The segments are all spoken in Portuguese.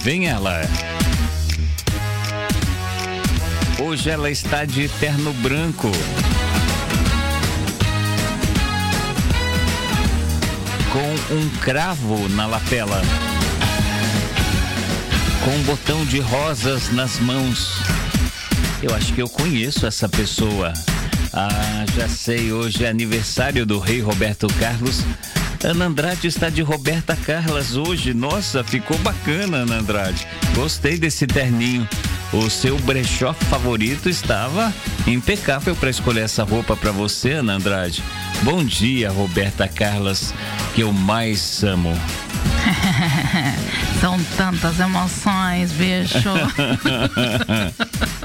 Vem ela. Hoje ela está de terno branco. Com um cravo na lapela. Com um botão de rosas nas mãos. Eu acho que eu conheço essa pessoa. Ah, já sei, hoje é aniversário do rei Roberto Carlos. Ana Andrade está de Roberta Carlas hoje. Nossa, ficou bacana, Ana Andrade. Gostei desse terninho. O seu brechó favorito estava impecável para escolher essa roupa para você, Ana Andrade. Bom dia, Roberta Carlas, que eu mais amo. São tantas emoções, bicho.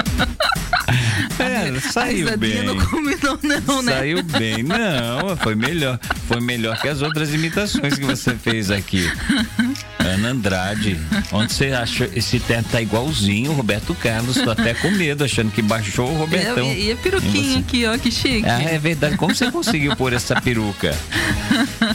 É, saiu bem. Não combinou, não, né? Saiu bem. Não, foi melhor. Foi melhor que as outras imitações que você fez aqui. Ana Andrade, onde você acha esse teto tá igualzinho o Roberto Carlos? Tô até com medo, achando que baixou o Robertão. E, e a peruquinha aqui, ó, que chique. Ah, é verdade. Como você conseguiu pôr essa peruca?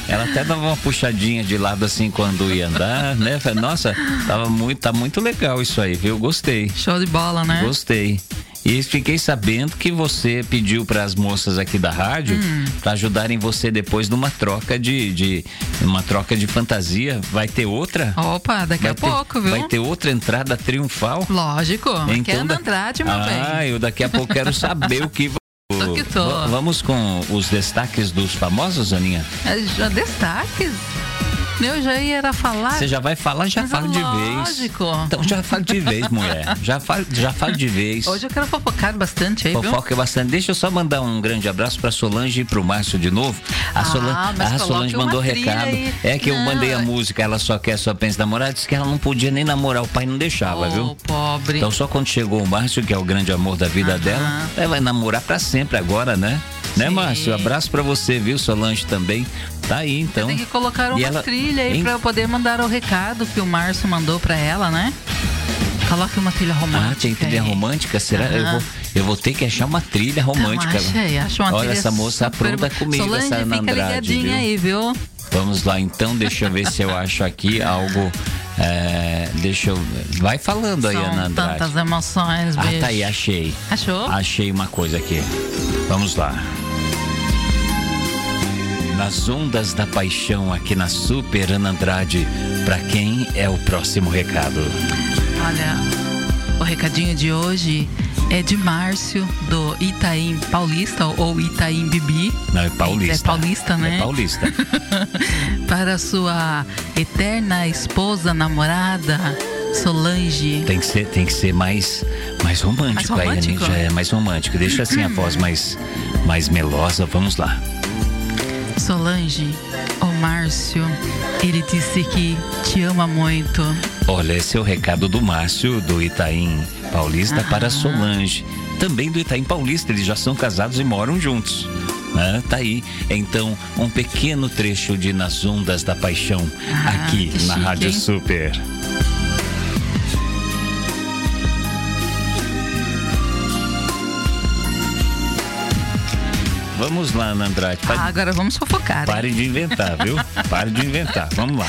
Ela até dava uma puxadinha de lado assim quando ia andar, né? Nossa, tava muito, tá muito legal isso aí, viu? Gostei. Show de bola, né? Gostei. E fiquei sabendo que você pediu para as moças aqui da rádio hum. para ajudarem você depois numa troca de, de uma troca de fantasia. Vai ter outra? Opa, daqui vai a ter, pouco, viu? Vai ter outra entrada triunfal? Lógico. Então, é então Andrade, meu ah, bem. Ah, eu daqui a pouco quero saber o que tô que tô. Vamos com os destaques dos famosos, Aninha? É, já destaques? Eu já ia falar. Você já vai falar, já fala de vez. Lógico. Então já fala de vez, mulher. Já fala, já fala de vez. Hoje eu quero fofocar bastante aí, Fofoca viu? bastante. Deixa eu só mandar um grande abraço pra Solange e pro Márcio de novo. A, ah, Solange, a Solange mandou recado. Aí. É que não. eu mandei a música, ela só quer, só pensa namorar. Disse que ela não podia nem namorar, o pai não deixava, oh, viu? pobre. Então só quando chegou o Márcio, que é o grande amor da vida dela, ela vai namorar pra sempre agora, né? Né, Márcio? Abraço para você, viu? Solange também. Tá aí, então. Tem que colocar uma ela... trilha aí para eu poder mandar o recado que o Márcio mandou para ela, né? Coloque uma trilha romântica. Ah, tem trilha aí. romântica? Será? Eu, vou, eu vou ter que achar uma trilha romântica. Então, achei, acho uma Olha, trilha essa moça apronta comigo, Solange, essa Ana fica Andrade, ligadinha viu? aí, viu? Vamos lá, então, deixa eu ver se eu acho aqui algo. É, deixa eu. Vai falando aí, São Ana Andrade. tantas emoções, bicho. Ah, tá aí, achei. Achou? Achei uma coisa aqui. Vamos lá. Nas ondas da paixão aqui na Super Ana Andrade, para quem é o próximo recado? Olha, o recadinho de hoje é de Márcio, do Itaim Paulista, ou Itaim Bibi. Não, é paulista. É paulista, né? É paulista. Para sua eterna esposa, namorada, Solange. Tem que ser, tem que ser mais, mais romântico, mais romântico? aí, já é mais romântico. Deixa assim a voz mais, mais melosa. Vamos lá. Solange, o Márcio, ele disse que te ama muito. Olha, esse é o recado do Márcio, do Itaim Paulista, ah. para Solange. Também do Itaim Paulista, eles já são casados e moram juntos. Ah, tá aí, então, um pequeno trecho de Nas Ondas da Paixão, ah, aqui na chique, Rádio hein? Super. Vamos lá, Ana Andrade. Pare, Ah, agora vamos fofocar. pare de inventar, viu? Pare de inventar. Vamos lá.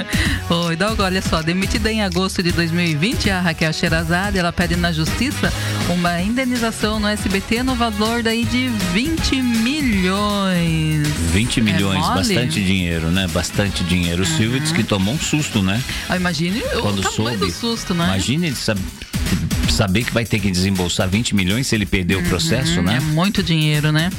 Oi, Dalgo, olha só, demitida em agosto de 2020, a Raquel Sherazade, ela pede na justiça uma indenização no SBT no valor daí de 20 milhões. 20 milhões, É bastante dinheiro, né? Bastante dinheiro. O Silvio disse que tomou um susto, né? Ah, imagine Quando o tamanho soube. do susto, né? Imagine ele sab- saber que vai ter que desembolsar 20 milhões se ele perder o processo, É né? muito dinheiro, né?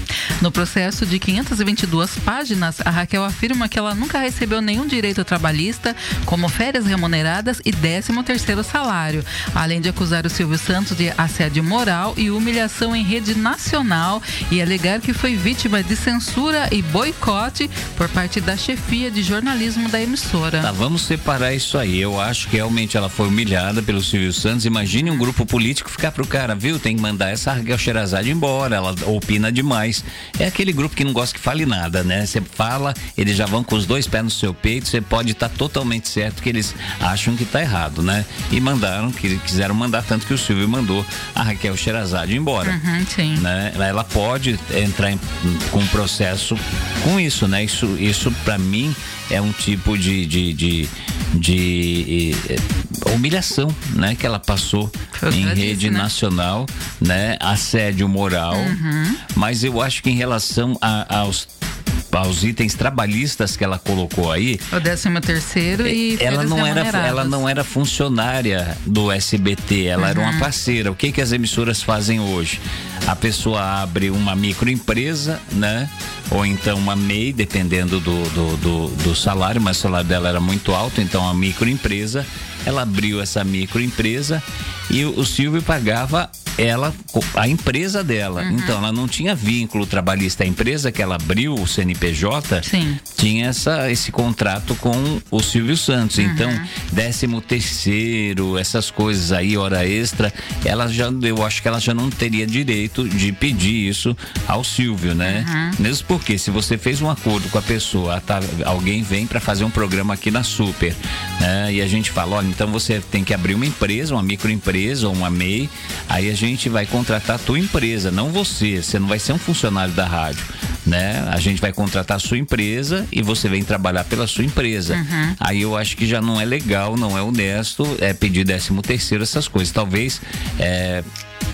No processo de 522 páginas, a Raquel afirma que ela nunca recebeu nenhum direito trabalhista, como férias remuneradas e 13 terceiro salário, além de acusar o Silvio Santos de assédio moral e humilhação em rede nacional e alegar que foi vítima de censura e boicote por parte da chefia de jornalismo da emissora. Tá, vamos separar isso aí. Eu acho que realmente ela foi humilhada pelo Silvio Santos. Imagine um grupo político ficar pro cara, viu? Tem que mandar essa Raquel Sherazade embora, ela opina demais. É aquele grupo que não gosta que fale nada, né? Você fala, eles já vão com os dois pés no seu peito, você pode estar totalmente certo que eles acham que tá errado, né? E mandaram, que quiseram mandar, tanto que o Silvio mandou a Raquel Sherazade embora. Uhum, sim. né? Ela pode entrar em, com um processo com isso, né? Isso, isso para mim é um tipo de, de, de, de, eh, humilhação, né, que ela passou em rede né? nacional, né, assédio moral. Uhum. Mas eu acho que em relação aos aos itens trabalhistas que ela colocou aí. O 13 terceiro e ela não era ela não era funcionária do SBT, ela uhum. era uma parceira. O que que as emissoras fazem hoje? A pessoa abre uma microempresa, né? Ou então uma MEI, dependendo do, do, do, do salário, mas o salário dela era muito alto, então a microempresa, ela abriu essa microempresa e o Silvio pagava ela, a empresa dela. Uhum. Então, ela não tinha vínculo trabalhista. A empresa que ela abriu, o CNPJ, Sim. tinha essa, esse contrato com o Silvio Santos. Uhum. Então, décimo terceiro, essas coisas aí, hora extra, ela já, eu acho que ela já não teria direito de pedir isso ao Silvio, né? Uhum. Mesmo porque se você fez um acordo com a pessoa, tá, alguém vem para fazer um programa aqui na Super, né? E a gente fala, olha, então você tem que abrir uma empresa, uma microempresa ou uma MEI, aí a gente gente vai contratar a tua empresa, não você. Você não vai ser um funcionário da rádio, né? A gente vai contratar a sua empresa e você vem trabalhar pela sua empresa. Uhum. Aí eu acho que já não é legal, não é honesto, é pedir décimo terceiro essas coisas. Talvez é,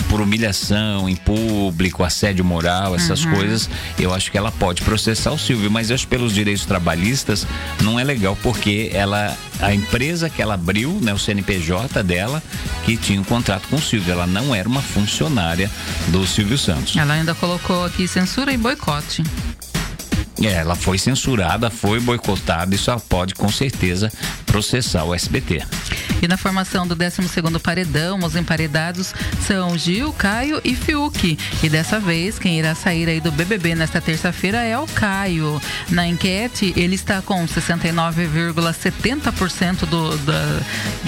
por humilhação em público, assédio moral, essas uhum. coisas, eu acho que ela pode processar o Silvio, mas eu acho que pelos direitos trabalhistas não é legal porque ela a empresa que ela abriu, né, o CNPJ dela, que tinha um contrato com o Silvio, ela não era uma funcionária do Silvio Santos. Ela ainda colocou aqui censura e boicote. É, ela foi censurada, foi boicotada e só pode com certeza processar o SBT. E na formação do 12 paredão, os emparedados são Gil, Caio e Fiuk. E dessa vez, quem irá sair aí do BBB nesta terça-feira é o Caio. Na enquete, ele está com 69,70% do,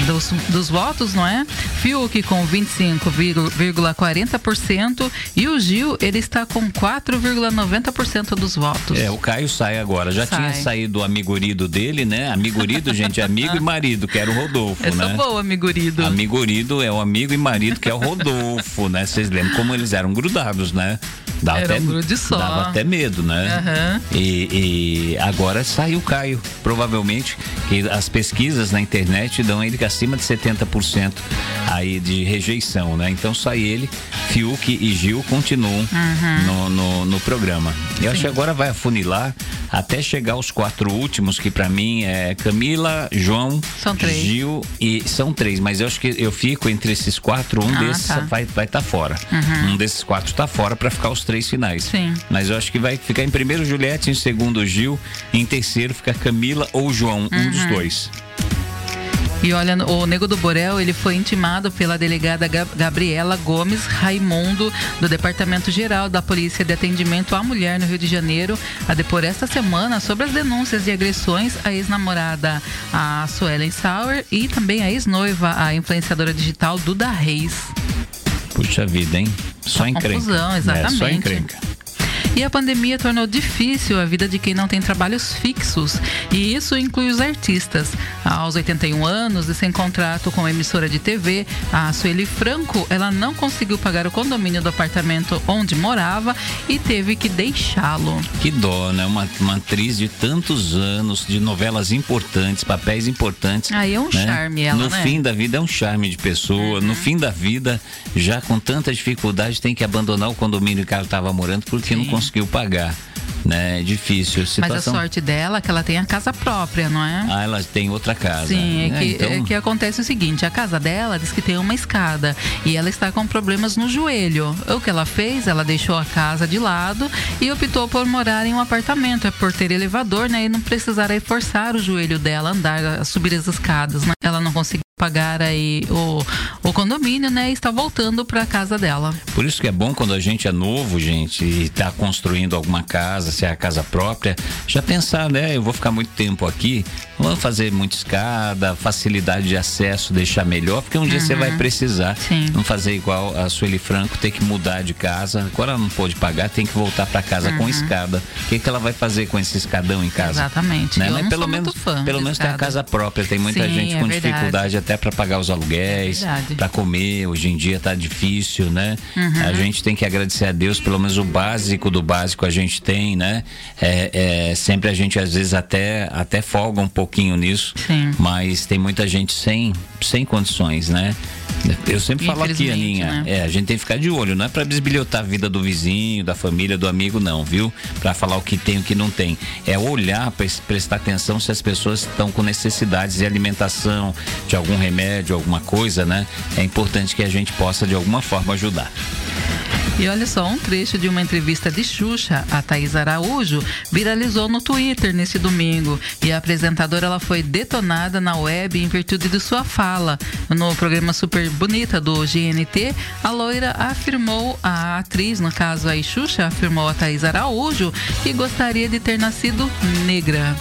dos, dos votos, não é? Fiuk com 25,40% e o Gil, ele está com 4,90% dos votos. É, o Caio sai agora. Já sai. tinha saído o amigurido dele, né? Amigurido, gente, amigo e marido, que era o Rodolfo, Essa né? boa, amigurido. Amigurido é o amigo e marido que é o Rodolfo, né? Vocês lembram como eles eram grudados, né? Dava Era até, um grude só. Dava até medo, né? Uhum. E, e, agora saiu o Caio. Provavelmente que as pesquisas na internet dão ele acima de 70% aí de rejeição, né? Então sai ele, Fiuk e Gil continuam uhum. no, no, no, programa. Eu Sim. acho que agora vai afunilar até chegar aos quatro últimos, que para mim é Camila, João, Gil e são três, mas eu acho que eu fico entre esses quatro, um ah, desses tá. vai estar tá fora. Uhum. Um desses quatro está fora para ficar os três finais. Sim. Mas eu acho que vai ficar em primeiro Juliette, em segundo Gil, em terceiro fica Camila ou João, uhum. um dos uhum. dois. E olha, o Nego do Borel, ele foi intimado pela delegada Gabriela Gomes Raimundo, do Departamento Geral da Polícia de Atendimento à Mulher no Rio de Janeiro, a depor esta semana sobre as denúncias de agressões à ex-namorada, a Suelen Sauer, e também a ex-noiva, a influenciadora digital Duda Reis. Puxa vida, hein? Só encrenca. Confusão, exatamente. É, só encrenca. E a pandemia tornou difícil a vida de quem não tem trabalhos fixos, e isso inclui os artistas. Aos 81 anos e sem contrato com a emissora de TV, a Sueli Franco, ela não conseguiu pagar o condomínio do apartamento onde morava e teve que deixá-lo. Que dó, né? Uma, uma atriz de tantos anos, de novelas importantes, papéis importantes. Aí é um né? charme ela, No né? fim da vida é um charme de pessoa. Uhum. No fim da vida, já com tanta dificuldade, tem que abandonar o condomínio que ela estava morando porque Sim. não conseguiu conseguiu pagar né? É difícil. Situação... Mas a sorte dela é que ela tem a casa própria, não é? Ah, ela tem outra casa. Sim, é, é que, então... é que acontece o seguinte: a casa dela diz que tem uma escada e ela está com problemas no joelho. O que ela fez? Ela deixou a casa de lado e optou por morar em um apartamento. É por ter elevador, né? E não precisar forçar o joelho dela a andar, a subir as escadas, né? Ela não conseguiu pagar aí o, o condomínio, né? E está voltando para a casa dela. Por isso que é bom quando a gente é novo, gente, e está construindo alguma casa, se é a casa própria, já pensar, né? Eu vou ficar muito tempo aqui, vou fazer muita escada, facilidade de acesso, deixar melhor, porque um uhum. dia você vai uhum. precisar. Sim. Não fazer igual a Sueli Franco, ter que mudar de casa. Agora ela não pode pagar, tem que voltar para casa uhum. com escada. O que, que ela vai fazer com esse escadão em casa? Exatamente. Né? Mas pelo menos, pelo menos tem a casa própria. Tem muita Sim, gente é com verdade. dificuldade até para pagar os aluguéis, É para comer. Hoje em dia tá difícil, né? A gente tem que agradecer a Deus, pelo menos o básico do básico a gente tem, né? É, é, sempre a gente às vezes até até folga um pouquinho nisso, Sim. mas tem muita gente sem sem condições, né? Eu sempre falo aqui, Aninha, né? é, a gente tem que ficar de olho, não é para bisbilhotar a vida do vizinho, da família, do amigo, não, viu? Para falar o que tem e o que não tem. É olhar, pres- prestar atenção se as pessoas estão com necessidades de alimentação, de algum remédio, alguma coisa, né? É importante que a gente possa, de alguma forma, ajudar. E olha só, um trecho de uma entrevista de Xuxa, a Thaís Araújo, viralizou no Twitter nesse domingo. E a apresentadora ela foi detonada na web em virtude de sua fala. No programa Super Bonita do GNT, a loira afirmou, a atriz, no caso aí Xuxa, afirmou a Thaís Araújo que gostaria de ter nascido negra.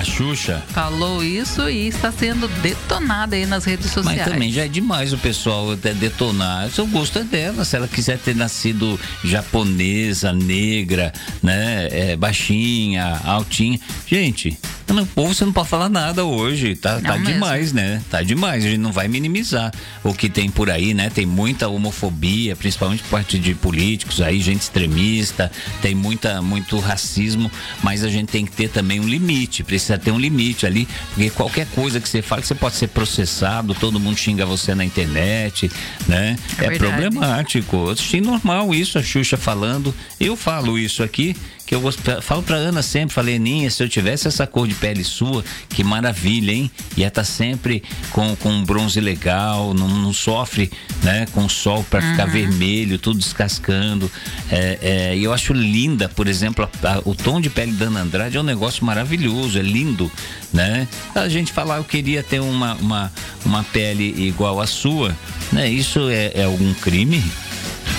A Xuxa. Falou isso e está sendo detonada aí nas redes sociais. Mas também já é demais o pessoal até detonar. O gosto é dela. Se ela quiser ter nascido japonesa, negra, né? é, baixinha, altinha. Gente, no povo você não pode falar nada hoje. Tá, Não tá mesmo. demais, né? Tá demais. A gente não vai minimizar o que tem por aí, né? Tem muita homofobia, principalmente por parte de políticos aí, gente extremista, tem muita, muito racismo, mas a gente tem que ter também um limite. Precisa ter um limite ali, porque qualquer coisa que você fala, você pode ser processado, todo mundo xinga você na internet, né? É É, problemático. Eu achei normal isso, a Xuxa falando. Eu falo isso aqui, que eu falo pra Ana sempre, falei, Ninha, se eu tivesse essa cor de pele sua, que maravilha, hein? Ia estar sempre com, com um bronze legal, não, não sofre né, com o sol para ficar vermelho, tudo descascando. É, é, e eu acho linda, por exemplo, a- a- o tom de pele da Ana Andrade é um negócio maravilhoso, é lindo, né? A gente falar, eu queria ter uma, uma, uma pele igual a sua, né? Isso é, é algum crime?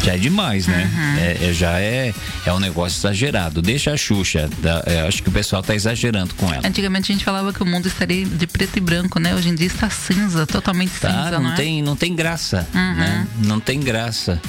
Já é demais, né? É, é- já é, é um negócio exagerado. Deixa a Xuxa. da- é, acho que o pessoal tá exagerando com ela. Antigamente a gente falava que o mundo estaria de preto e branco, né? Hoje em dia está cinza, totalmente Tá, cinza, não, não é? tem, não tem graça, né? Não tem graça.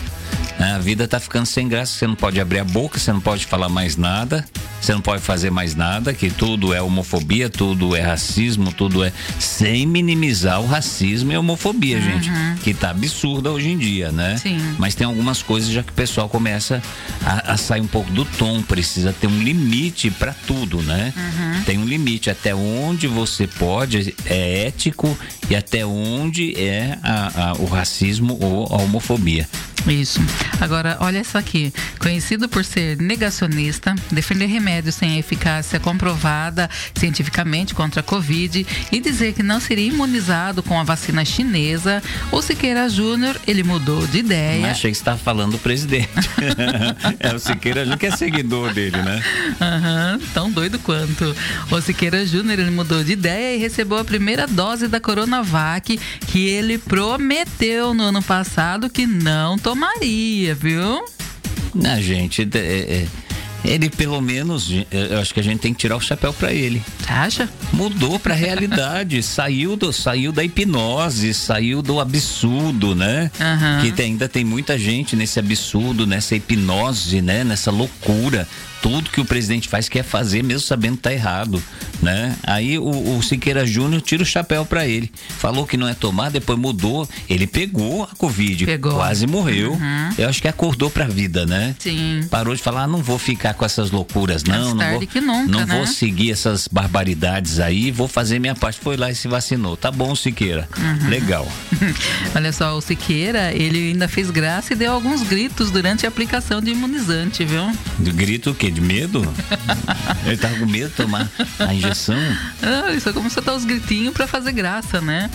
A vida tá ficando sem graça, você não pode abrir a boca, você não pode falar mais nada, você não pode fazer mais nada, que tudo é homofobia, tudo é racismo, tudo é sem minimizar o racismo e a homofobia, gente, que tá absurda hoje em dia, né? Sim. Mas tem algumas coisas já que o pessoal começa a, a sair um pouco do tom, precisa ter um limite para tudo, né? Tem um limite até onde você pode, é ético e até onde é a- a- o racismo ou a homofobia. Isso. Agora, olha isso aqui. Conhecido por ser negacionista, defender remédios sem eficácia comprovada cientificamente contra a Covid e dizer que não seria imunizado com a vacina chinesa, o Siqueira Júnior, ele mudou de ideia. Achei que você estava falando do presidente. é o Siqueira Júnior que é seguidor dele, né? Aham, tão doido quanto. O Siqueira Júnior ele mudou de ideia e recebeu a primeira dose da Coronavac que ele prometeu no ano passado que não tomaria, viu? Na gente, é- é- ele pelo menos, eu acho que a gente tem que tirar o chapéu para ele. Você acha? mudou para a realidade, saiu do saiu da hipnose, saiu do absurdo, né? Aham. Que tem- ainda tem muita gente nesse absurdo, nessa hipnose, né? Nessa loucura. Tudo que o presidente faz quer fazer, mesmo sabendo que tá errado, né? Aí o, o Siqueira Júnior tira o chapéu para ele. Falou que não é tomar, depois mudou. Ele pegou a Covid, Pegou. quase morreu. Eu acho que acordou pra vida, né? Sim. Parou de falar, ah, não vou ficar com essas loucuras, não. Mais não vou, que nunca, não né? vou seguir essas barbaridades aí, vou fazer minha parte. Foi lá e se vacinou. Tá bom, Siqueira. Uhum. Legal. Olha só, o Siqueira, ele ainda fez graça e deu alguns gritos durante a aplicação de imunizante, viu? Grito o quê? De medo? Ele tava com medo de tomar a injeção? Ah, ele só começou a dar os gritinhos pra fazer graça, né?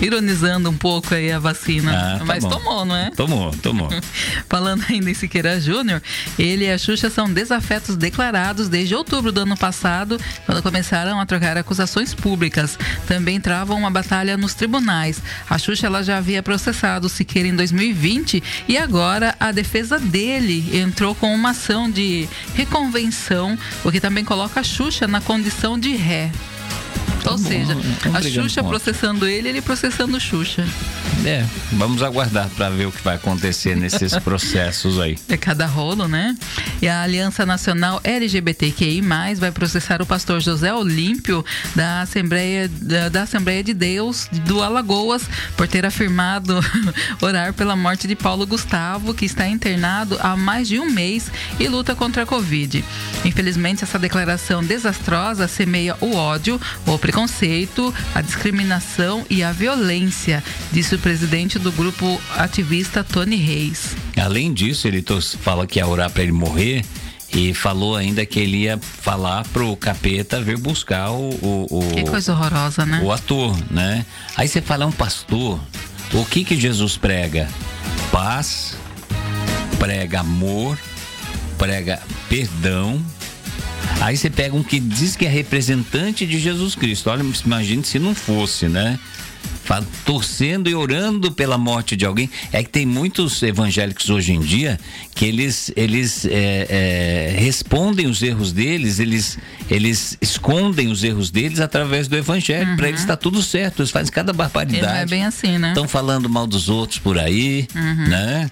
Ironizando um pouco aí a vacina. Ah, tá Mas bom. tomou, não é? Tomou, tomou. Falando ainda em Siqueira Júnior, ele e a Xuxa são desafetos declarados desde outubro do ano passado, quando começaram a trocar acusações públicas. Também travam uma batalha nos tribunais. A Xuxa ela já havia processado Siqueira em 2020 e agora a defesa dele entrou com uma ação de reconvenção, o que também coloca a Xuxa na condição de ré. Ou bom, seja, a brigando Xuxa processando ele, ele processando Xuxa. É, vamos aguardar para ver o que vai acontecer nesses processos aí. É cada rolo, né? E a Aliança Nacional LGBTQI+, vai processar o pastor José Olímpio da Assembleia, da, da Assembleia de Deus do Alagoas por ter afirmado orar pela morte de Paulo Gustavo, que está internado há mais de um mês e luta contra a Covid. Infelizmente, essa declaração desastrosa semeia o ódio, o preconceito, a discriminação e a violência, disse o presidente do grupo ativista Tony Reis. Além disso, ele fala que ia orar para ele morrer e falou ainda que ele ia falar pro capeta vir buscar o, o, o que coisa horrorosa, né? O ator, né? Aí você fala é um pastor. O que que Jesus prega? Paz, prega amor, prega perdão. Aí você pega um que diz que é representante de Jesus Cristo. Olha, imagine se não fosse, né? torcendo e orando pela morte de alguém. É que tem muitos evangélicos hoje em dia que eles, eles é, é, respondem os erros deles, eles, eles escondem os erros deles através do evangelho. Uhum. Para eles está tudo certo, eles fazem cada barbaridade. Não é bem assim, né? Estão falando mal dos outros por aí, uhum. né?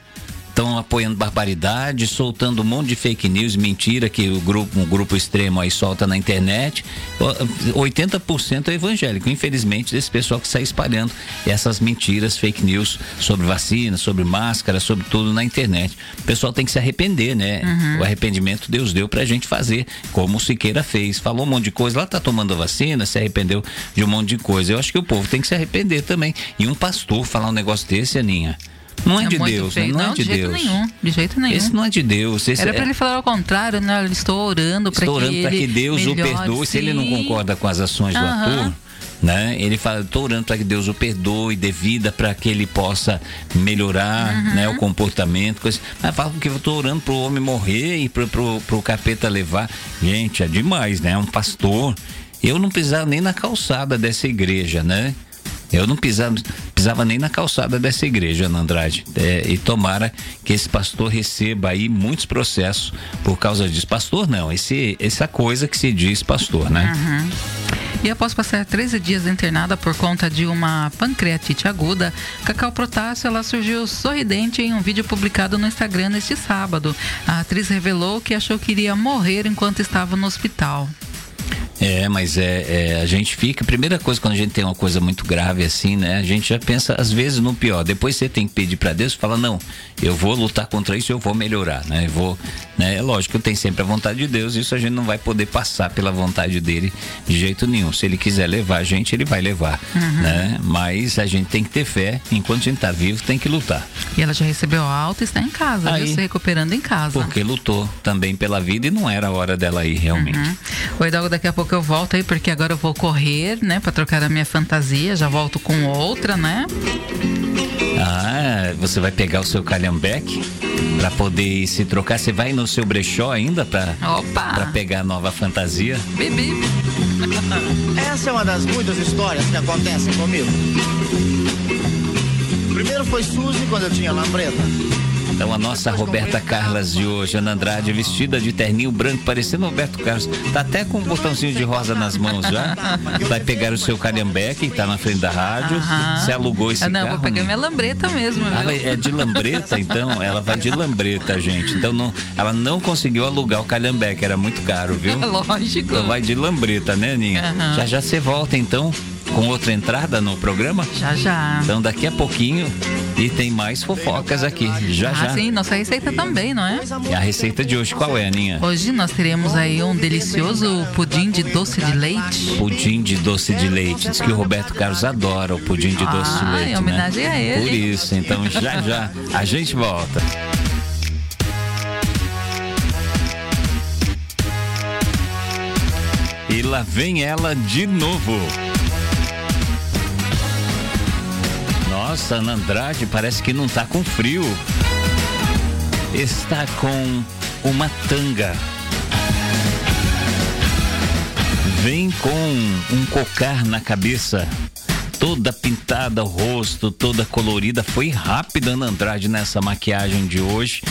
Estão apoiando barbaridade, soltando um monte de fake news, mentira que o grupo, um grupo extremo aí solta na internet. 80% é evangélico, infelizmente, desse pessoal que sai espalhando essas mentiras, fake news sobre vacina, sobre máscara, sobre tudo na internet. O pessoal tem que se arrepender, né? Uhum. O arrependimento Deus deu pra gente fazer, como o Siqueira fez. Falou um monte de coisa, lá tá tomando vacina, se arrependeu de um monte de coisa. Eu acho que o povo tem que se arrepender também. E um pastor falar um negócio desse, Aninha não é, é de Deus, né? não, não, é de, de Deus. Nenhum, de jeito nenhum. Esse não é de Deus. Era para é... ele falar ao contrário, né? Eu estou orando para que orando para que Deus melhore, o perdoe. Sim. Se ele não concorda com as ações do ator, né? Ele fala, estou orando para que Deus o perdoe, dê vida para que ele possa melhorar, uhum. né, o comportamento, coisa. Mas fala que eu estou orando para o homem morrer e para o capeta levar. Gente, é demais, né? Um pastor. Eu não pisava nem na calçada dessa igreja, né? Eu não pisava, pisava nem na calçada dessa igreja, Ana Andrade. É, e tomara que esse pastor receba aí muitos processos por causa disso. Pastor, não, esse, essa coisa que se diz pastor, né? Uhum. E após passar 13 dias internada por conta de uma pancreatite aguda, Cacau Protássio ela surgiu sorridente em um vídeo publicado no Instagram neste sábado. A atriz revelou que achou que iria morrer enquanto estava no hospital. É, mas é, é, a gente fica. Primeira coisa quando a gente tem uma coisa muito grave assim, né? A gente já pensa às vezes no pior. Depois você tem que pedir para Deus, fala não, eu vou lutar contra isso, eu vou melhorar, né? Eu vou, né? É lógico tenho sempre a vontade de Deus. Isso a gente não vai poder passar pela vontade dele de jeito nenhum. Se ele quiser levar a gente, ele vai levar, uhum. né? Mas a gente tem que ter fé. Enquanto a gente tá vivo, tem que lutar. E ela já recebeu alta e está em casa, Aí, viu? se recuperando em casa. Porque lutou também pela vida e não era a hora dela ir realmente. Uhum. O Hidalgo daqui a pouco pouco eu volto aí, porque agora eu vou correr, né? Pra trocar a minha fantasia. Já volto com outra, né? Ah, você vai pegar o seu calhambeque para poder se trocar. Você vai no seu brechó ainda para para pegar a nova fantasia? Bibi. Essa é uma das muitas histórias que acontecem comigo. Primeiro foi Suzy quando eu tinha lambreta. Então a nossa Roberta Carlas de hoje, Ana Andrade, vestida de terninho branco, parecendo Roberto Carlos. Tá até com um botãozinho de rosa nas mãos já. Vai pegar o seu calhambeque, que tá na frente da rádio. Você alugou esse ah, não, carro? Não, vou pegar minha lambreta mesmo. Ah, é de lambreta, então? Ela vai de lambreta, gente. Então não, ela não conseguiu alugar o calhambeque, era muito caro, viu? Lógico. Então vai de lambreta, né, Aninha? Uhum. Já já você volta, então, com outra entrada no programa? Já já. Então daqui a pouquinho e tem mais fofocas aqui, já ah, já. Sim, nossa receita também, não é? E a receita de hoje qual é, Aninha? Hoje nós teremos aí um delicioso pudim de doce de leite. Pudim de doce de leite. Diz que o Roberto Carlos adora o pudim de doce de ah, leite. Em homenagem né? a ele. Por isso, então já já a gente volta. E lá vem ela de novo. Nossa, Ana Andrade parece que não tá com frio. Está com uma tanga. Vem com um cocar na cabeça. Toda pintada o rosto, toda colorida. Foi rápida Ana Andrade nessa maquiagem de hoje.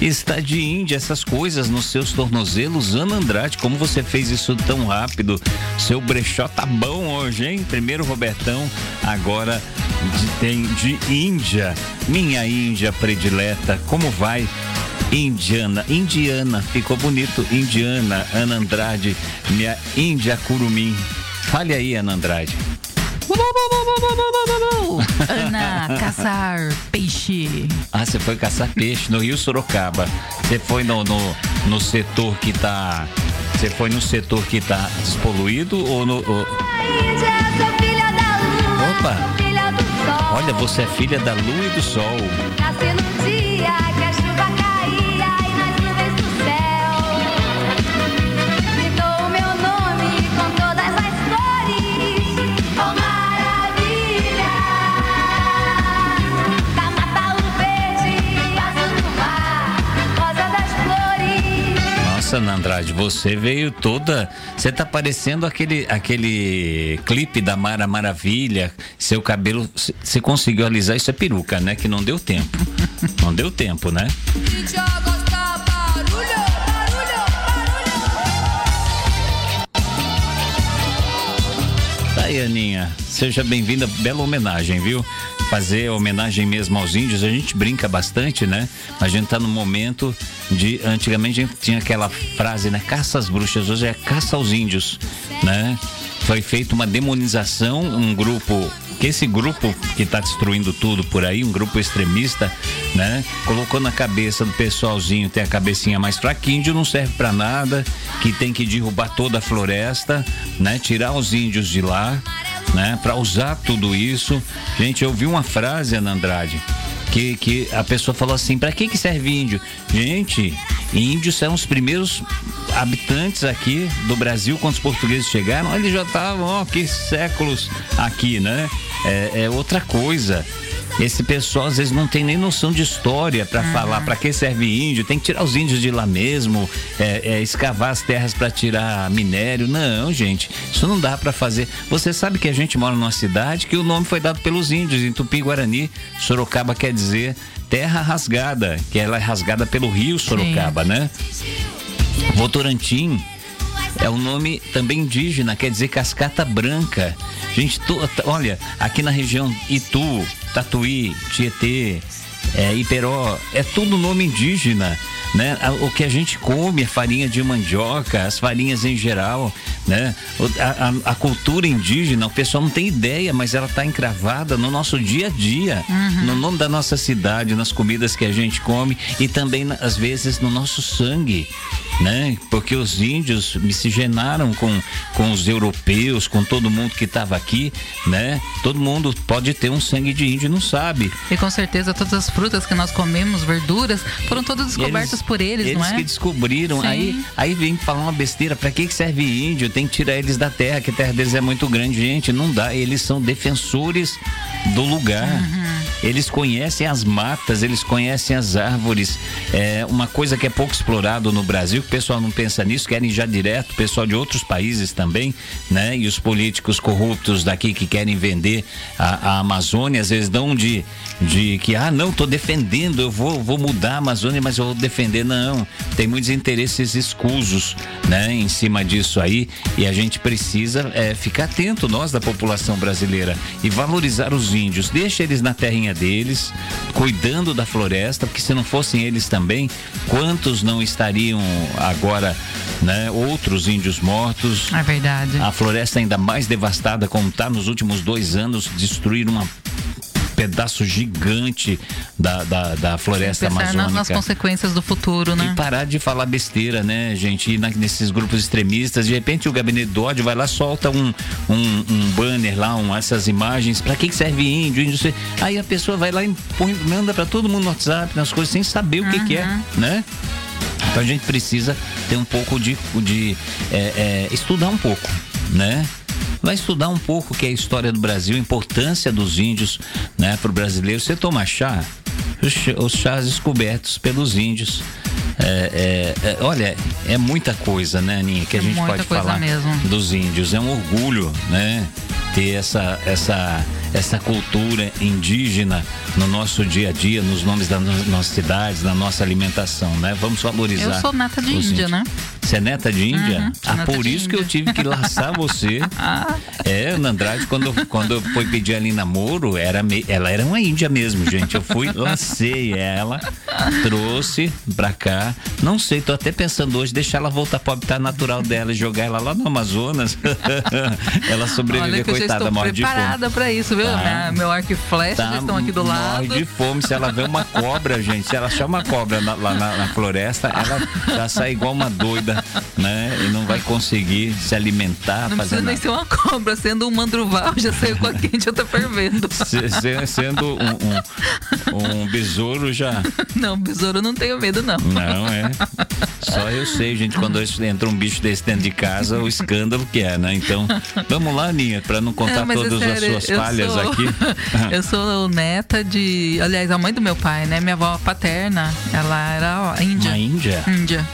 Está de Índia, essas coisas nos seus tornozelos. Ana Andrade, como você fez isso tão rápido? Seu brechó tá bom hoje, hein? Primeiro Robertão, agora de, tem de Índia. Minha Índia predileta, como vai? Indiana, Indiana, ficou bonito, Indiana, Ana Andrade, minha Índia Curumim. Fale aí, Ana Andrade. Ana, caçar peixe. Ah, você foi caçar peixe no Rio Sorocaba. Você foi no, no, no setor que tá. Você foi no setor que tá despoluído ou no. Ou... Opa! Olha, você é filha da lua e do sol. Dia que a chuva Nossa, Ana Andrade, você veio toda. Você tá parecendo aquele, aquele clipe da Mara Maravilha. Seu cabelo. Você conseguiu alisar isso é peruca, né? Que não deu tempo. não deu tempo, né? Tá aí, Aninha. Seja bem-vinda. Bela homenagem, viu? Fazer homenagem mesmo aos índios, a gente brinca bastante, né? A gente tá no momento de. Antigamente a gente tinha aquela frase, né? Caça às bruxas, hoje é caça aos índios, né? Foi feita uma demonização, um grupo que esse grupo que está destruindo tudo por aí, um grupo extremista, né? Colocou na cabeça do pessoalzinho ter a cabecinha mais fraquinha, índio não serve para nada, que tem que derrubar toda a floresta, né? Tirar os índios de lá, né? Para usar tudo isso. Gente, eu vi uma frase, Ana Andrade, que, que a pessoa falou assim: para que, que serve índio? Gente, índios são os primeiros habitantes aqui do Brasil quando os portugueses chegaram. Eles já estavam, ó, que séculos aqui, né? É, é outra coisa. Esse pessoal às vezes não tem nem noção de história para uhum. falar para que serve índio. Tem que tirar os índios de lá mesmo, é, é, escavar as terras para tirar minério. Não, gente, isso não dá para fazer. Você sabe que a gente mora numa cidade que o nome foi dado pelos índios em Tupi-Guarani. Sorocaba quer dizer terra rasgada, que ela é rasgada pelo rio Sorocaba, Sim. né? Votorantim é um nome também indígena, quer dizer cascata branca. Gente, olha, aqui na região Itu, Tatuí, Tietê, é, Iperó, é tudo nome indígena. Né? O que a gente come, a farinha de mandioca, as farinhas em geral, né? A, a, a cultura indígena, o pessoal não tem ideia, mas ela está encravada no nosso dia a dia, uhum. no nome da nossa cidade, nas comidas que a gente come e também, às vezes, no nosso sangue né? Porque os índios miscigenaram com, com os europeus, com todo mundo que estava aqui, né? Todo mundo pode ter um sangue de índio não sabe. E com certeza todas as frutas que nós comemos, verduras, foram todas descobertas eles, por eles, eles não é? Eles que descobriram. Aí, aí vem falar uma besteira, para que serve índio? Tem que tirar eles da terra, que a terra deles é muito grande. Gente, não dá. Eles são defensores do lugar. Uhum. Eles conhecem as matas, eles conhecem as árvores. É uma coisa que é pouco explorado no Brasil, que o pessoal não pensa nisso, querem já direto, pessoal de outros países também, né? E os políticos corruptos daqui que querem vender a, a Amazônia, às vezes dão de, de que, ah, não, tô defendendo, eu vou, vou mudar a Amazônia, mas eu vou defender. Não, tem muitos interesses escusos, né? Em cima disso aí, e a gente precisa é, ficar atento, nós da população brasileira, e valorizar os índios. Deixa eles na terrinha deles, cuidando da floresta, porque se não fossem eles também, quantos não estariam agora, né? Outros índios mortos. É verdade. A floresta ainda mais devastada como está nos últimos dois anos, destruir uma pedaço gigante da, da, da floresta amazônica. Nas, nas consequências do futuro, né? E parar de falar besteira, né, gente? Ir na, nesses grupos extremistas, de repente o gabinete do ódio vai lá, solta um, um, um banner lá, um, essas imagens. Pra que serve índio? índio Aí a pessoa vai lá e põe, manda pra todo mundo no WhatsApp, nas coisas, sem saber o uhum. que, que é, uhum. né? Então a gente precisa ter um pouco de, de é, é, estudar um pouco, né? Vai estudar um pouco o que é a história do Brasil, a importância dos índios né, para o brasileiro. Você toma chá, os chás descobertos pelos índios. É, é, é, olha, é muita coisa, né, Aninha, que a é gente pode falar mesmo. dos índios. É um orgulho, né? Ter essa, essa, essa cultura indígena no nosso dia a dia, nos nomes das nossas cidades, na nossa alimentação, né? Vamos valorizar. Eu sou nata de Índia, índios. né? Você é neta de Índia? Uhum, ah, por isso que eu tive que laçar você. Ah, É, Ana Andrade, quando, quando foi pedir ali namoro, era me- ela era uma índia mesmo, gente. Eu fui, lacei ela, trouxe pra cá. Não sei, tô até pensando hoje deixar ela voltar pro habitat natural dela e jogar ela lá no Amazonas. ela sobreviver, coitada, morre de fome. preparada pra isso, viu? Tá. Minha- meu arco e flecha já estão aqui do lado. Morre de fome. Se ela vê uma cobra, gente, se ela achar uma cobra na- lá na, na floresta, ela já sai igual uma doida, né? E não vai conseguir se alimentar, Não fazer precisa nem nada. ser uma cobra, sendo um mandruval, já saiu com a quente, já tá fervendo. Se- se- sendo um, um, um besouro já. Não, besouro não tenho medo, não. Não, é. Só eu sei, gente, quando entra um bicho desse dentro de casa, o escândalo que é, né? Então, vamos lá, Aninha, para não contar É, mas é todas as sério, suas falhas sou- aqui. eu sou neta de. Aliás, a mãe do meu pai, né? Minha avó paterna, ela era índia. Na Índia? Índia.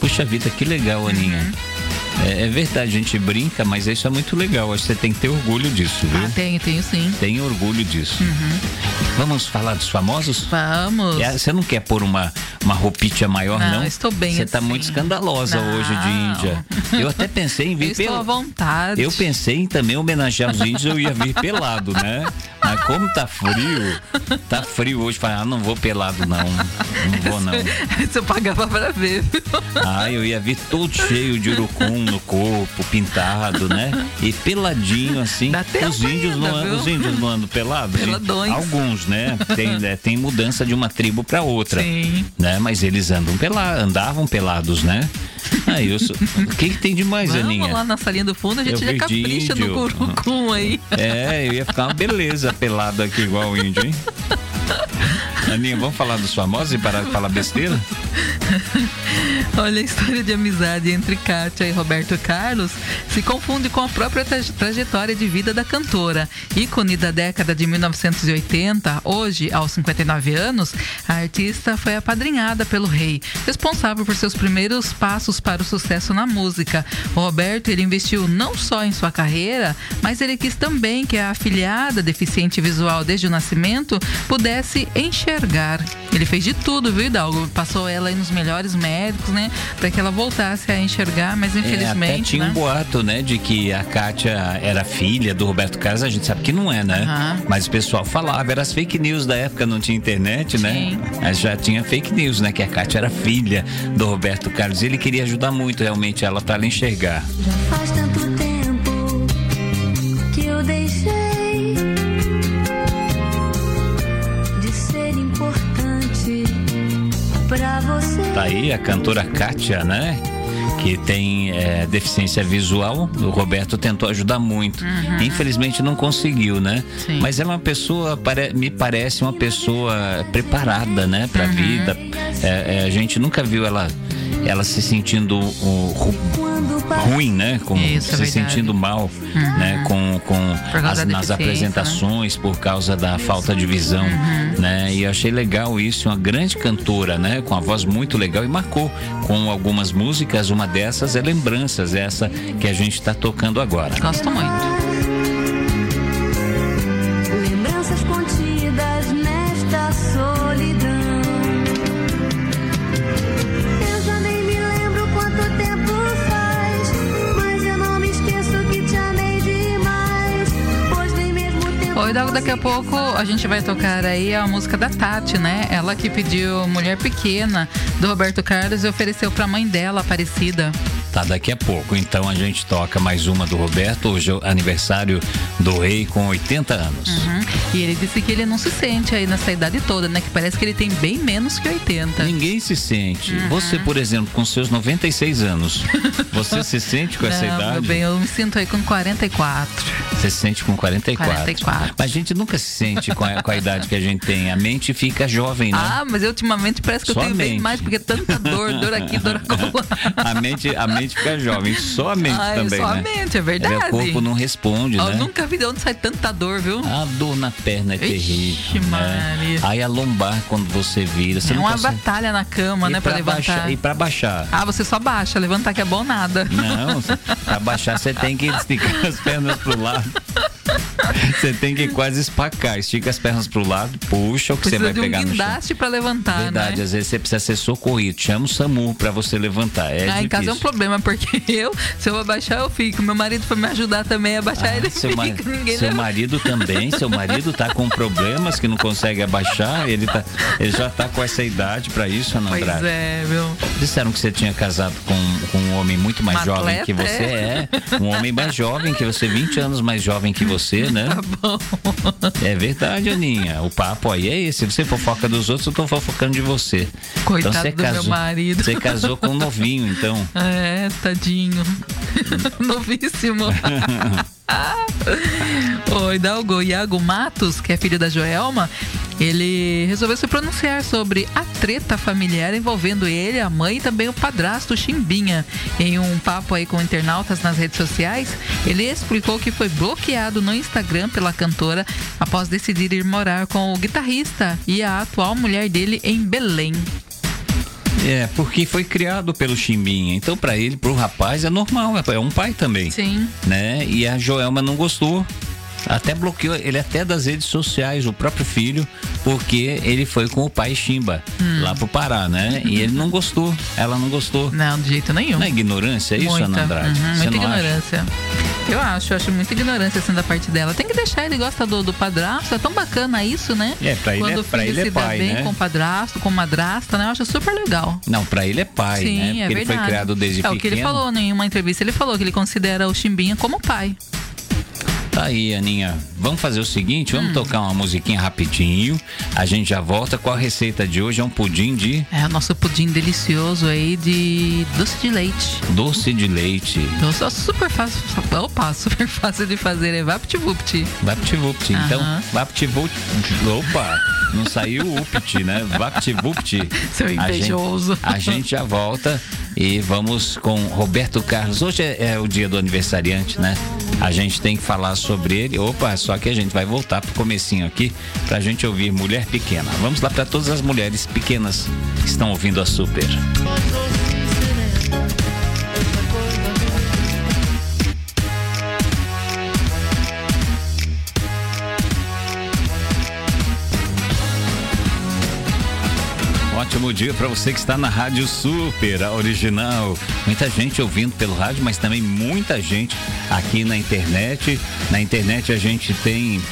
Puxa vida, que legal, Aninha. Uhum. É, é verdade, a gente brinca, mas isso é muito legal. Acho que você tem que ter orgulho disso, viu? Ah, tenho, tenho sim. Tem orgulho disso. Uhum. Vamos falar dos famosos? Vamos. É, Você não quer pôr uma, uma roupinha maior, não? Não, estou bem Você tá assim. muito escandalosa Não. hoje de Índia. Eu até pensei em Eu vir estou à vontade. Eu pensei em também homenagear os índios, eu ia vir pelado, né? Mas como tá frio, tá frio hoje, falei, ah, não vou pelado não. Não vou não. Eu pagava pra ver? Ah, eu ia vir todo cheio de urucum no corpo, pintado, né? E peladinho assim. Dá os índios não ainda, andam, viu? os índios não andam pelados. Peladões. Alguns, né? Tem, né, tem mudança de uma tribo para outra. Sim. Né? Mas eles andam pelados, andavam pelados, né? Aí eu sou... O que, que tem de mais, Vamos Aninha? lá na salinha do fundo, a gente Eu já capricha no índio. curucum aí. É, eu ia ficar uma beleza pelado aqui igual o índio, hein? Aninha, vamos falar dos famosos e parar de falar besteira? Olha, a história de amizade entre Kátia e Roberto Carlos se confunde com a própria traje- trajetória de vida da cantora. Ícone da década de 1980, hoje, aos 59 anos, a artista foi apadrinhada pelo rei, responsável por seus primeiros passos para o sucesso na música. O Roberto, ele investiu não só em sua carreira, mas ele quis também que a afilhada deficiente visual desde o nascimento pudesse enxergar. Ele fez de tudo, viu, Hidalgo? Passou ela nos melhores médicos, né? Pra que ela voltasse a enxergar, mas É, até infelizmente. tinha um né? boato, né, de que a Kátia era filha do Roberto Carlos, a gente sabe que não é, né? Aham. Mas o pessoal falava, era as fake news da época, não tinha internet, né? Sim. Mas já tinha fake news, né, que a Kátia era filha do Roberto Carlos. E ele queria ajudar muito realmente ela para ela enxergar. Já faz tanto tempo Tá aí a cantora Kátia, né? Que tem é, deficiência visual. O Roberto tentou ajudar muito. Infelizmente não conseguiu, né? Uhum. Sim. Mas ela é uma pessoa, me parece uma pessoa preparada, né? Pra Uhum. vida. É, é, a gente nunca viu ela, ela se sentindo uh, ru- ruim, né? Com, Isso, é se. Uhum. sentindo mal, né? Com, com as, nas deficiência, apresentações por causa da falta de visão, Uhum. né? E eu achei legal isso, uma grande cantora, né? Com a voz muito legal e marcou com algumas músicas. Uma dessas é Lembranças, essa que a gente está tocando agora. Gosto muito. lembranças mesmo o tempo. Ô, Hidalgo, daqui a pouco a gente vai tocar aí a música da Tati, né? Ela que pediu Mulher Pequena, do Roberto Carlos, e ofereceu pra mãe dela, Aparecida. Tá daqui a pouco. Então a gente toca mais uma do Roberto. Hoje é o aniversário do rei com 80 anos. Uhum. E ele disse que ele não se sente aí nessa idade toda, né? Que parece que ele tem bem menos que 80. Ninguém se sente. Uhum. Você, por exemplo, com seus 96 anos, você se sente com essa não, idade? meu bem, eu me sinto aí com 44. Você se sente com 44. 44. Mas a gente nunca se sente com a, com a idade que a gente tem. A mente fica jovem, né? Ah, mas eu ultimamente parece que eu a tenho bem mais, porque tanta dor, dor aqui, dor acolá. a, mente, a mente fica jovem. Só a mente Ai, também, só a né? mente, é verdade. O corpo não responde, Eu né? nunca vi de onde sai tanta dor, viu? A dor na perna é Ixi, terrível. Né? Aí a lombar, quando você vira, você é não uma consegue... batalha na cama, e né, pra, levantar. baixar, E pra baixar. Ah, você só baixa, levantar que é bom nada. Não, pra baixar você tem que esticar as pernas pro lado. Você tem que quase espacar, estica as pernas pro lado, puxa o que você Precisa vai de um pegar no chão. pra levantar, Verdade, né? às vezes você precisa ser socorrido. Chama o SAMU pra você levantar. É Ah, em casa é um problema, porque eu, se eu abaixar, eu fico. Meu marido foi me ajudar também a abaixar, Ah, ele seu, fica. Ninguém seu leva- marido também, seu marido tá com problemas que não consegue abaixar, ele, tá, ele já tá com essa idade pra isso, Ana Pois Andrade. é, viu? Disseram que você tinha casado com, com homem muito mais Um jovem atleta, que você é. Um homem mais jovem que você, 20 anos mais jovem que você, né? Tá bom. É verdade, Aninha. O papo aí é esse. Você fofoca dos outros, eu tô fofocando de você. Coitado você do meu marido. Você casou com um novinho, então. É, tadinho. Novíssimo. o Hidalgo Iago Matos, que é filho da Joelma, ele resolveu se pronunciar sobre a treta familiar envolvendo ele, a mãe e também o padrasto Chimbinha. Em um papo aí com internautas nas redes sociais, ele explicou que foi bloqueado no Instagram pela cantora após decidir ir morar com o guitarrista e a atual mulher dele em Belém. É, porque foi criado pelo Chimbinha. Então, pra ele, pro rapaz, é normal. É um pai também. Sim. Né? E a Joelma não gostou. Até bloqueou ele até das redes sociais, o próprio filho, porque ele foi com o pai Chimba Hum. lá pro Pará, né? E ele não gostou. Ela não gostou. Não, de jeito nenhum. Não é ignorância, é isso, muita, Ana Andrade? uhum, muita não acha? ignorância. Eu acho, eu acho muita ignorância assim da parte dela. Tem que deixar, ele gosta do, do padrasto, é tão bacana isso, né? É, pra ele Quando é- o pra filho ele é pai, bem né? com o padrasto, com madrasta, né? Eu acho super legal. Não, pra ele é pai, Sim, né? Porque é ele verdade. foi criado desde é pequeno. o que ele falou né? em uma entrevista, ele falou que ele considera o Chimbinha como pai. Tá aí, Aninha. Vamos fazer o seguinte, Hum. vamos tocar uma musiquinha rapidinho. A gente já volta com a receita de hoje, é um pudim de É o nosso pudim delicioso aí de doce de leite. doce de leite. Doce super fácil. Opa, super fácil de fazer, é VaptVupt. VaptVupt. Então, Aham. VaptVupt. Opa, não saiu o Upt, né? VaptVupt. Seu A gente- invejoso. A gente já volta e vamos com Roberto Carlos. Hoje é, é o dia do aniversariante, né? A gente tem que falar sobre ele. Opa, só que a gente vai voltar pro comecinho aqui pra gente ouvir Mulher Pequena. Vamos lá para todas as mulheres pequenas que estão ouvindo a Super. Ótimo dia para você que está na Rádio Super, a original. Muita gente ouvindo pelo rádio, mas também muita gente aqui na internet. Na internet a gente tem,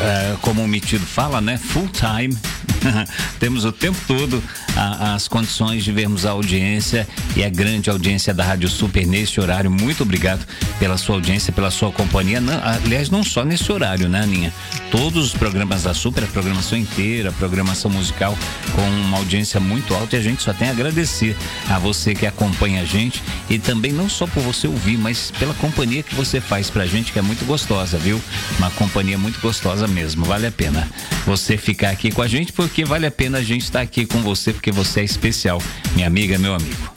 eh, como o Metido fala, né? Full time. Temos o tempo todo a- as condições de vermos a audiência e a grande audiência da Rádio Super nesse horário. Muito obrigado pela sua audiência, pela sua companhia. Não- aliás, não só nesse horário, né, Aninha? Todos os programas da Super, a programação inteira, a programação musical com uma audiência muito alta e a gente só tem a agradecer a você que acompanha a gente e também não só por você ouvir, mas pela companhia que você faz pra gente, que é muito gostosa, viu? Uma companhia muito gostosa mesmo, vale a pena você ficar aqui com a gente, porque vale a pena a gente estar aqui com você, porque você é especial, minha amiga, meu amigo.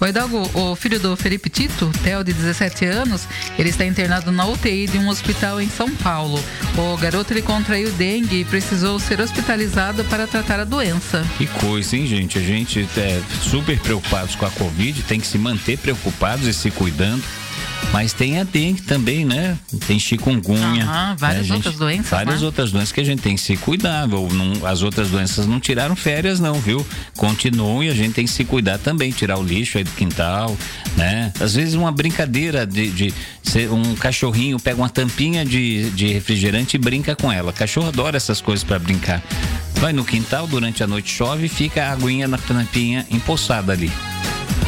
O Hidalgo, o filho do Felipe Tito, Theo, de 17 anos, ele está internado na UTI de um hospital em São Paulo. O garoto ele contraiu dengue e precisou ser hospitalizado para tratar a doença. Que coisa, hein, gente? A gente é super preocupados com a Covid, tem que se manter preocupados e se cuidando. Mas tem a dengue também, né? Tem chikungunya. Aham, várias né, gente? outras doenças, Várias né? outras doenças que a gente tem que se cuidar. Ou não- as outras doenças não tiraram férias, não, viu? Continuam e a gente tem que se cuidar também, tirar o lixo aí do quintal, né? Às vezes uma brincadeira de, de ser um cachorrinho pega uma tampinha de, de refrigerante e brinca com ela. cachorro adora essas coisas para brincar. Vai no quintal, durante a noite chove e fica a aguinha na tampinha empoçada ali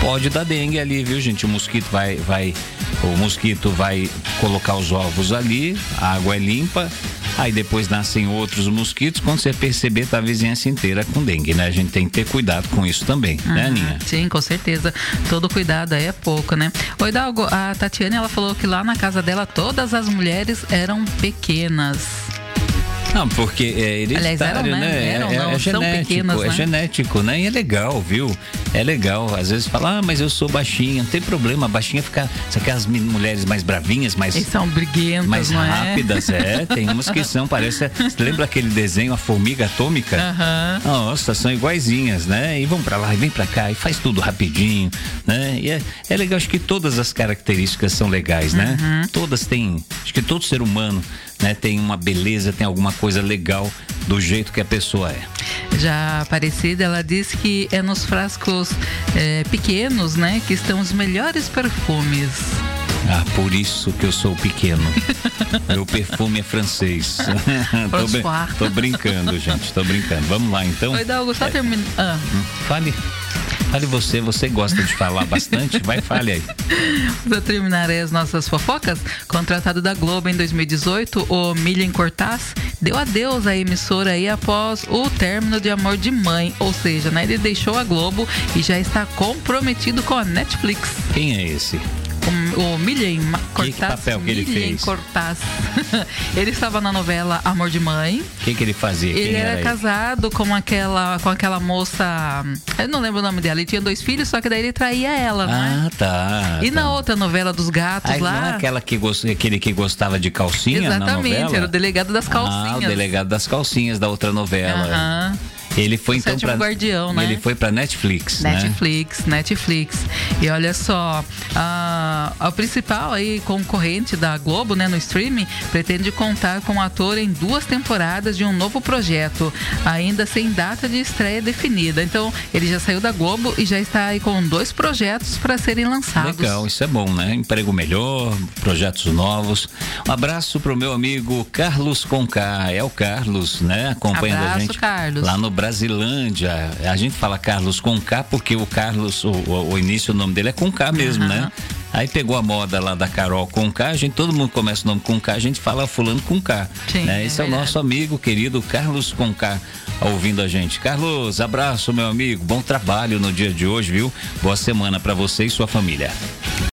pode dar dengue ali, viu, gente? O mosquito vai, vai, o mosquito vai colocar os ovos ali, a água é limpa, aí depois nascem outros mosquitos. Quando você perceber, tá a vizinhança inteira com dengue, né? A gente tem que ter cuidado com isso também, né, Aninha? Sim, com certeza. Todo cuidado aí é pouco, né? O Hidalgo, a Tatiane, ela falou que lá na casa dela todas as mulheres eram pequenas. Não, porque é Aliás, hereditário, eram, né? né? É- Eram, é, não, é genético, pequenas, é né? genético, né? E é legal, viu? É legal. Às vezes fala, ah, mas eu sou baixinha, não tem problema. Baixinha fica. São aquelas mulheres mais bravinhas, mais Eles são briguentas, mais não é? rápidas, é. Tem umas que são, parece. Lembra aquele desenho, a formiga atômica? Aham. Nossa, são iguaizinhas, né? E vão pra lá e vem pra cá e faz tudo rapidinho, né? E é, é legal, acho que todas as características são legais, né? Uhum. Todas têm, acho que todo ser humano né? Tem uma beleza, tem alguma coisa legal do jeito que a pessoa é. Já Aparecida, ela diz que é nos frascos é, pequenos, né, que estão os melhores perfumes. Ah, por isso que eu sou pequeno. Meu perfume é francês. tô, brin- tô brincando, gente. Tô brincando. Vamos lá, então. Oi, Dalgo, só termina. Ah, Hum, Fale. Fale você, você gosta de falar bastante? Vai, fale aí. Para terminar aí as nossas fofocas, contratado da Globo em 2018, o Milian Cortaz deu adeus à emissora aí após o término de Amor de Mãe, ou seja, né, ele deixou a Globo e já está comprometido com a Netflix. Quem é esse? O, o Milian Ma- Que Cortaz. papel que ele fez? Cortaz. ele estava na novela Amor de Mãe. O que, que ele fazia? Ele Quem era, era ele? casado com aquela, com aquela moça. Eu não lembro o nome dela. Ele tinha dois filhos, só que daí ele traía ela, né? Ah, tá. E tá. na outra novela dos gatos Aí, não lá. é aquela que gost... aquele que gostava de calcinha na Exatamente, novela? era o delegado das Ah, calcinhas. o delegado das calcinhas da outra novela. Aham. Ele foi O então sétimo pra guardião, né? Ele foi pra Netflix, né? Netflix, Netflix. E olha só, a, a principal aí concorrente da Globo, né, no streaming, pretende contar com o ator em duas temporadas de um novo projeto, ainda sem data de estreia definida. Então, ele já saiu da Globo e já está aí com dois projetos para serem lançados. Legal, isso é bom, né? Emprego melhor, projetos novos. Um abraço pro meu amigo Carlos Conká. É o Carlos, né? Acompanhando a Abraço, gente Carlos. lá no Brasilândia. A gente fala Carlos Conká porque o Carlos, o, o, o início, o nome dele é Conká mesmo, Aham. né? Aí pegou a moda lá da Carol Conká, a gente, todo mundo começa o nome Conká, a gente fala fulano Conká. Sim, né? é Esse é o verdade. nosso amigo querido Carlos Conká ouvindo a gente. Carlos, abraço, meu amigo. Bom trabalho no dia de hoje, viu? Boa semana pra você e sua família.